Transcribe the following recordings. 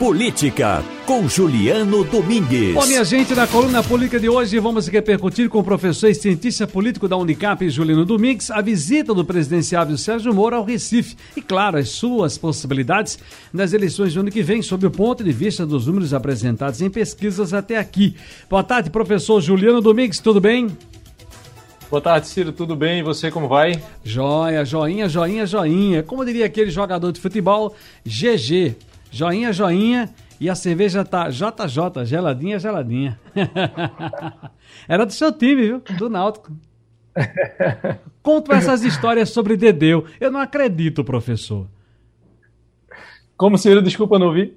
Política, com Juliano Domingues. Bom, minha gente, na coluna política de hoje vamos repercutir com o professor e cientista político da Unicap, Juliano Domingues, a visita do presidenciável Sérgio Moro ao Recife e, claro, as suas possibilidades nas eleições do ano que vem, sob o ponto de vista dos números apresentados em pesquisas até aqui. Boa tarde, professor Juliano Domingues, tudo bem? Boa tarde, Ciro. Tudo bem? E você, como vai? Joia, joinha, joinha, joinha. Como diria aquele jogador de futebol, GG. Joinha, joinha. E a cerveja tá JJ, geladinha, geladinha. Era do seu time, viu? Do Náutico. Conto essas histórias sobre Dedeu. Eu não acredito, professor. Como, Ciro? Desculpa, não vi.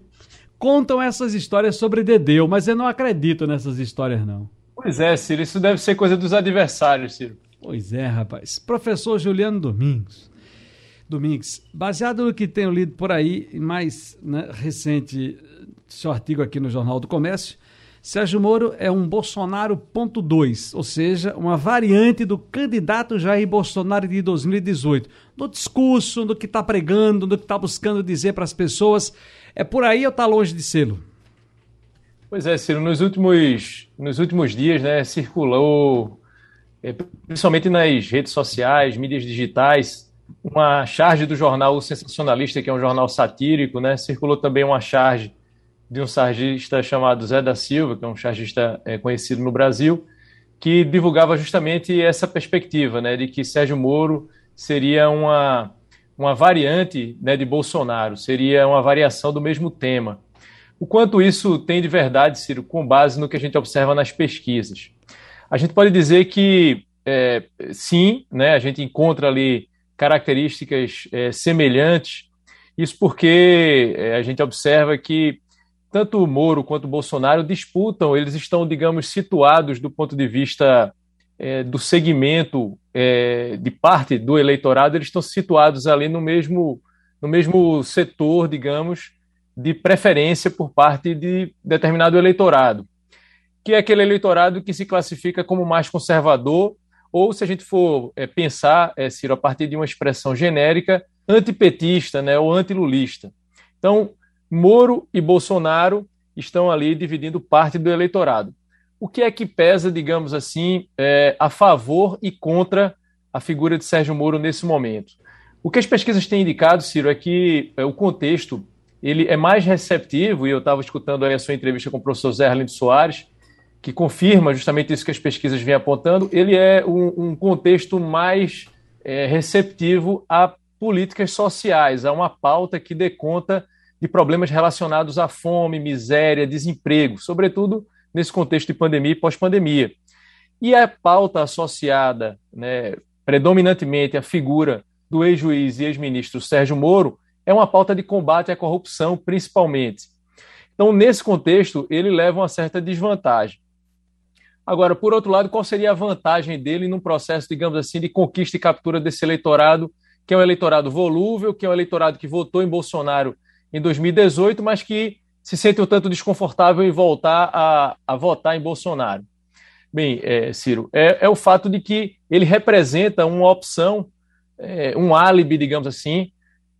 Contam essas histórias sobre Dedeu, mas eu não acredito nessas histórias, não. Pois é, Ciro. Isso deve ser coisa dos adversários, Ciro. Pois é, rapaz. Professor Juliano Domingos. Domingues, baseado no que tenho lido por aí, mais né, recente seu artigo aqui no Jornal do Comércio, Sérgio Moro é um Bolsonaro ponto dois, ou seja, uma variante do candidato Jair Bolsonaro de 2018. No discurso, no que está pregando, no que está buscando dizer para as pessoas. É por aí ou está longe de sê-lo? Pois é, Ciro, nos últimos, nos últimos dias, né, circulou, é, principalmente nas redes sociais, mídias digitais, uma charge do jornal Sensacionalista, que é um jornal satírico, né? Circulou também uma charge de um sargista chamado Zé da Silva, que é um chargista é, conhecido no Brasil, que divulgava justamente essa perspectiva, né, de que Sérgio Moro seria uma, uma variante né, de Bolsonaro, seria uma variação do mesmo tema. O quanto isso tem de verdade, Ciro, com base no que a gente observa nas pesquisas? A gente pode dizer que é, sim, né, a gente encontra ali características é, semelhantes. Isso porque é, a gente observa que tanto o Moro quanto o Bolsonaro disputam, eles estão, digamos, situados do ponto de vista é, do segmento é, de parte do eleitorado, eles estão situados ali no mesmo, no mesmo setor, digamos, de preferência por parte de determinado eleitorado, que é aquele eleitorado que se classifica como mais conservador ou se a gente for é, pensar, é, Ciro, a partir de uma expressão genérica, antipetista né, ou antilulista. Então, Moro e Bolsonaro estão ali dividindo parte do eleitorado. O que é que pesa, digamos assim, é, a favor e contra a figura de Sérgio Moro nesse momento? O que as pesquisas têm indicado, Ciro, é que é, o contexto ele é mais receptivo, e eu estava escutando aí a sua entrevista com o professor Zé Arlindo Soares, que confirma justamente isso que as pesquisas vêm apontando, ele é um, um contexto mais é, receptivo a políticas sociais, a uma pauta que dê conta de problemas relacionados à fome, miséria, desemprego, sobretudo nesse contexto de pandemia e pós-pandemia. E a pauta associada, né, predominantemente à figura do ex-juiz e ex-ministro Sérgio Moro, é uma pauta de combate à corrupção, principalmente. Então, nesse contexto, ele leva uma certa desvantagem. Agora, por outro lado, qual seria a vantagem dele num processo, digamos assim, de conquista e captura desse eleitorado, que é um eleitorado volúvel, que é um eleitorado que votou em Bolsonaro em 2018, mas que se sente um tanto desconfortável em voltar a, a votar em Bolsonaro? Bem, é, Ciro, é, é, o fato de que ele representa uma opção, é, um álibi, digamos assim,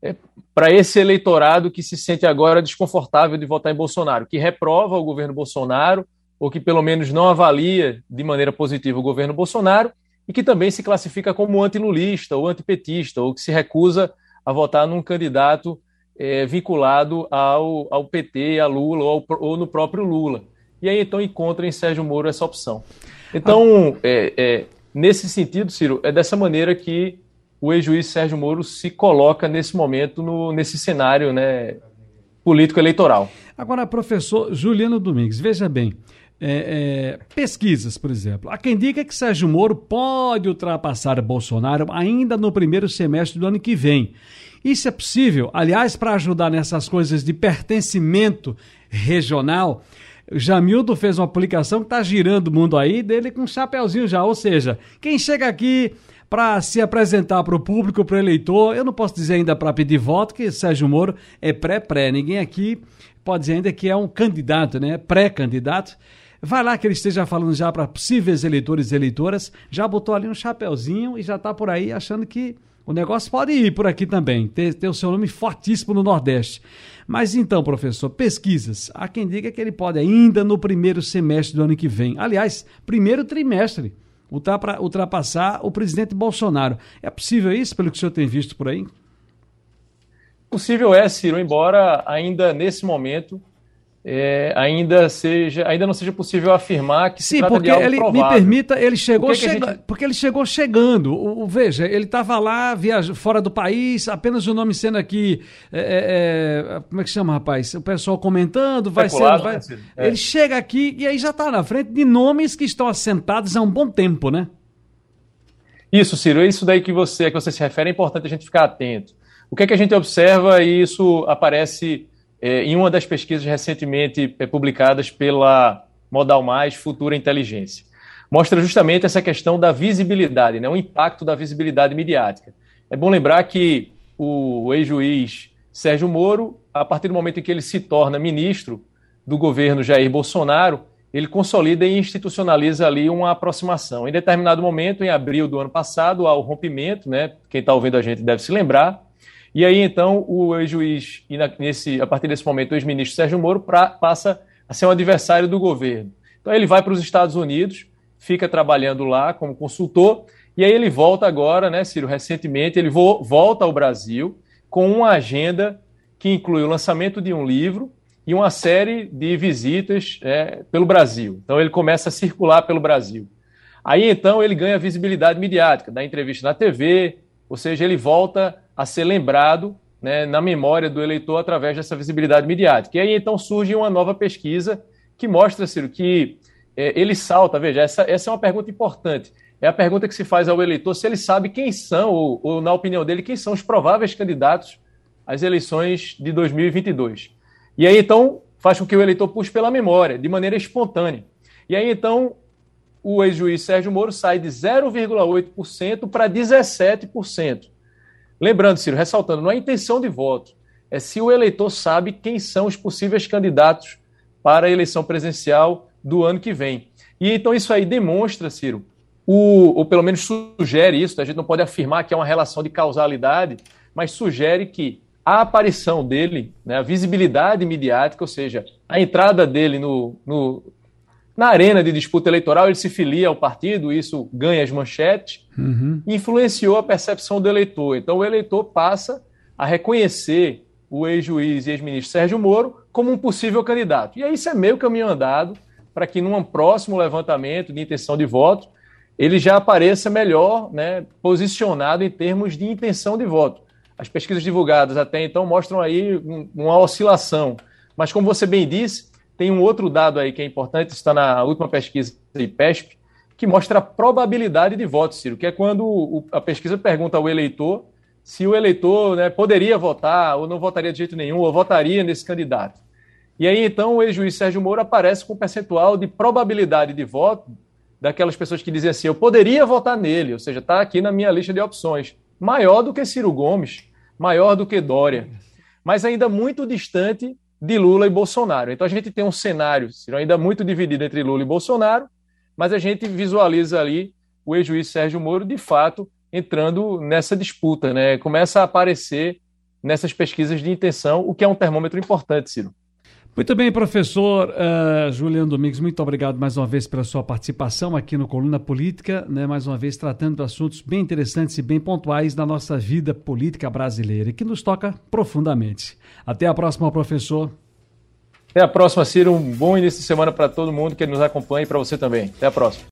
é, para esse eleitorado que se sente agora desconfortável de votar em Bolsonaro, que reprova o governo Bolsonaro, ou que pelo menos não avalia de maneira positiva o governo Bolsonaro, e que também se classifica como antilulista ou antipetista, ou que se recusa a votar num candidato é, vinculado ao, ao PT, a Lula ou, ao, ou, no próprio Lula. E aí então encontra em Sérgio Moro essa opção. Então, é, é, nesse sentido, Ciro, é dessa maneira que o ex-juiz Sérgio Moro se coloca nesse momento, no, nesse cenário né, político-eleitoral. Agora, professor Juliano Domingues, veja bem, é, é, pesquisas, por exemplo. Há quem diga que Sérgio Moro pode ultrapassar Bolsonaro ainda no primeiro semestre do ano que vem. Isso é possível? Aliás, para ajudar nessas coisas de pertencimento regional, Jamildo fez uma publicação que está girando o mundo aí, dele com um chapéuzinho já. Ou seja, quem chega aqui para se apresentar para o público, para o eleitor, eu não posso dizer ainda para pedir voto que Sérgio Moro é pré-pré. Ninguém aqui pode dizer ainda que é um candidato, né? Pré-candidato. Vai lá que ele esteja falando já para possíveis eleitores e eleitoras, já botou ali um chapéuzinho e já está por aí achando que O negócio pode ir por aqui também, ter, ter o seu nome fortíssimo no Nordeste. Mas então, professor, pesquisas. Há quem diga que ele pode ainda no primeiro semestre do ano que vem. Aliás, primeiro trimestre, ultrapassar o presidente Bolsonaro. É possível isso, pelo que o senhor tem visto por aí? Possível é, Ciro, embora ainda nesse momento é, ainda seja ainda não seja possível afirmar que Sim, se porque ele provável. me permita, ele chegou que chega, que gente... porque ele chegou chegando. O, o veja, ele estava lá viaja, fora do país, apenas o nome sendo aqui é, é, é como é que chama, rapaz? O pessoal comentando, vai ser, vai... Né, ele chega aqui e aí já está na frente de nomes que estão assentados há um bom tempo, né? Isso, Ciro, é isso daí que você que você se refere é importante a gente ficar atento. O que é que a gente observa e isso aparece é, em uma das pesquisas recentemente é, publicadas pela Modal Mais Futura Inteligência. Mostra justamente essa questão da visibilidade, né, o impacto da visibilidade midiática. É bom lembrar que o ex-juiz Sérgio Moro, a partir do momento em que ele se torna ministro do governo Jair Bolsonaro, ele consolida e institucionaliza ali uma aproximação. Em determinado momento, em abril do ano passado, há o rompimento, né? Quem está ouvindo a gente deve se lembrar, e aí, então, o ex-juiz, nesse, a partir desse momento, o ex-ministro Sérgio Moro pra, passa a ser um adversário do governo. Então, ele vai para os Estados Unidos, fica trabalhando lá como consultor, e aí ele volta agora, né, Ciro, recentemente, ele vo volta ao Brasil com uma agenda que inclui o lançamento de um livro e uma série de visitas é, pelo Brasil. Então, ele começa a circular pelo Brasil. Aí, então, ele ganha visibilidade midiática, dá entrevista na TV, ou seja, ele volta a ser lembrado né, na memória do eleitor através dessa visibilidade midiática. E aí então surge uma nova pesquisa que mostra, Ciro, que é, ele salta, veja, essa, essa é uma pergunta importante. É a pergunta que se faz ao eleitor se ele sabe quem são, ou, ou na opinião dele, quem são os prováveis candidatos às eleições de 2022. E aí então faz com que o eleitor puxe pela memória, de maneira espontânea. E aí então o ex-juiz Sérgio Moro sai de 0,8% para 17%. Lembrando, Ciro, ressaltando, não é intenção de voto, é se o eleitor sabe quem são os possíveis candidatos para a eleição presidencial do ano que vem. E então isso aí demonstra, Ciro, o, ou pelo menos sugere isso, a gente não pode afirmar que é uma relação de causalidade, mas sugere que a aparição dele, né, a visibilidade midiática, ou seja, a entrada dele no, no, na arena de disputa eleitoral, ele se filia ao partido, isso ganha as manchetes, uhum. influenciou a percepção do eleitor. Então, o eleitor passa a reconhecer o ex-juiz e ex-ministro Sérgio Moro como um possível candidato. E aí, isso é meio caminho andado para que, num próximo levantamento de intenção de voto, ele já apareça melhor né, posicionado em termos de intenção de voto. As pesquisas divulgadas até então mostram aí uma oscilação. Mas, como você bem disse, tem um outro dado aí que é importante, está na última pesquisa do IPESP, que mostra a probabilidade de voto, Ciro, que é quando a pesquisa pergunta ao eleitor se o eleitor né, poderia votar ou não votaria de jeito nenhum, ou votaria nesse candidato. E aí, então, o ex-juiz Sérgio Moro aparece com um percentual de probabilidade de voto daquelas pessoas que dizem assim: eu poderia votar nele, ou seja, está aqui na minha lista de opções, maior do que Ciro Gomes, maior do que Dória, mas ainda muito distante de Lula e Bolsonaro. Então a gente tem um cenário ainda muito dividido entre Lula e Bolsonaro, mas a gente visualiza ali o ex-juiz Sérgio Moro, de fato, entrando nessa disputa, né? Começa a aparecer nessas pesquisas de intenção, o que é um termômetro importante, Ciro. Muito bem, professor uh, Juliano Domingos, muito obrigado mais uma vez pela sua participação aqui no Coluna Política, né, mais uma vez tratando de assuntos bem interessantes e bem pontuais da nossa vida política brasileira que nos toca profundamente. Até a próxima, professor. Até a próxima, Ciro. Um bom início de semana para todo mundo que nos acompanha e para você também. Até a próxima.